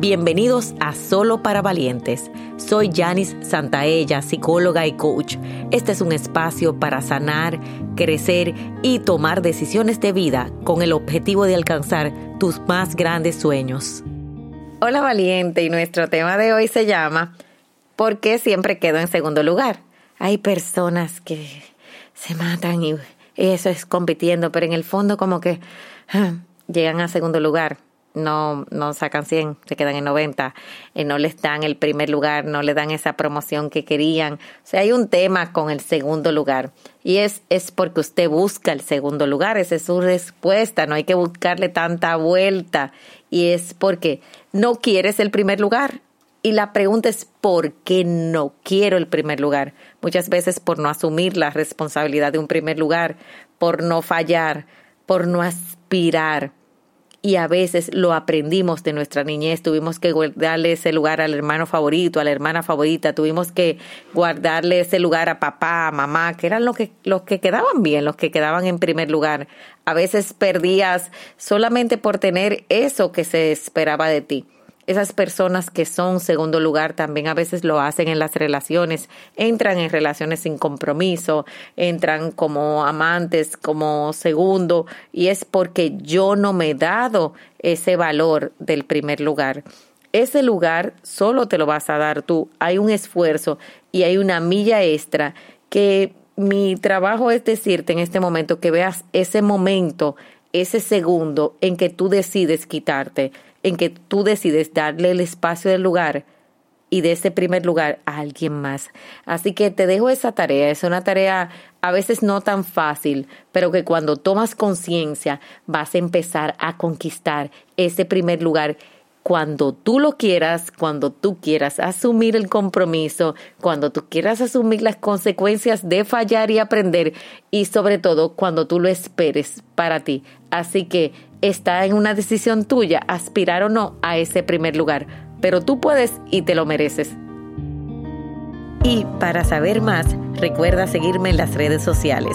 Bienvenidos a Solo para Valientes. Soy Janice Santaella, psicóloga y coach. Este es un espacio para sanar, crecer y tomar decisiones de vida con el objetivo de alcanzar tus más grandes sueños. Hola valiente y nuestro tema de hoy se llama ¿Por qué siempre quedo en segundo lugar? Hay personas que se matan y eso es compitiendo, pero en el fondo como que ah, llegan a segundo lugar no, no sacan 100, se quedan en 90, eh, no les dan el primer lugar, no le dan esa promoción que querían. O sea, hay un tema con el segundo lugar y es, es porque usted busca el segundo lugar, esa es su respuesta, no hay que buscarle tanta vuelta y es porque no quieres el primer lugar. Y la pregunta es, ¿por qué no quiero el primer lugar? Muchas veces por no asumir la responsabilidad de un primer lugar, por no fallar, por no aspirar y a veces lo aprendimos de nuestra niñez, tuvimos que guardarle ese lugar al hermano favorito, a la hermana favorita, tuvimos que guardarle ese lugar a papá, a mamá, que eran los que, los que quedaban bien, los que quedaban en primer lugar. A veces perdías solamente por tener eso que se esperaba de ti. Esas personas que son segundo lugar también a veces lo hacen en las relaciones, entran en relaciones sin compromiso, entran como amantes, como segundo, y es porque yo no me he dado ese valor del primer lugar. Ese lugar solo te lo vas a dar tú. Hay un esfuerzo y hay una milla extra que mi trabajo es decirte en este momento que veas ese momento, ese segundo en que tú decides quitarte en que tú decides darle el espacio del lugar y de ese primer lugar a alguien más. Así que te dejo esa tarea. Es una tarea a veces no tan fácil, pero que cuando tomas conciencia vas a empezar a conquistar ese primer lugar cuando tú lo quieras, cuando tú quieras asumir el compromiso, cuando tú quieras asumir las consecuencias de fallar y aprender y sobre todo cuando tú lo esperes para ti. Así que está en una decisión tuya aspirar o no a ese primer lugar, pero tú puedes y te lo mereces. Y para saber más, recuerda seguirme en las redes sociales.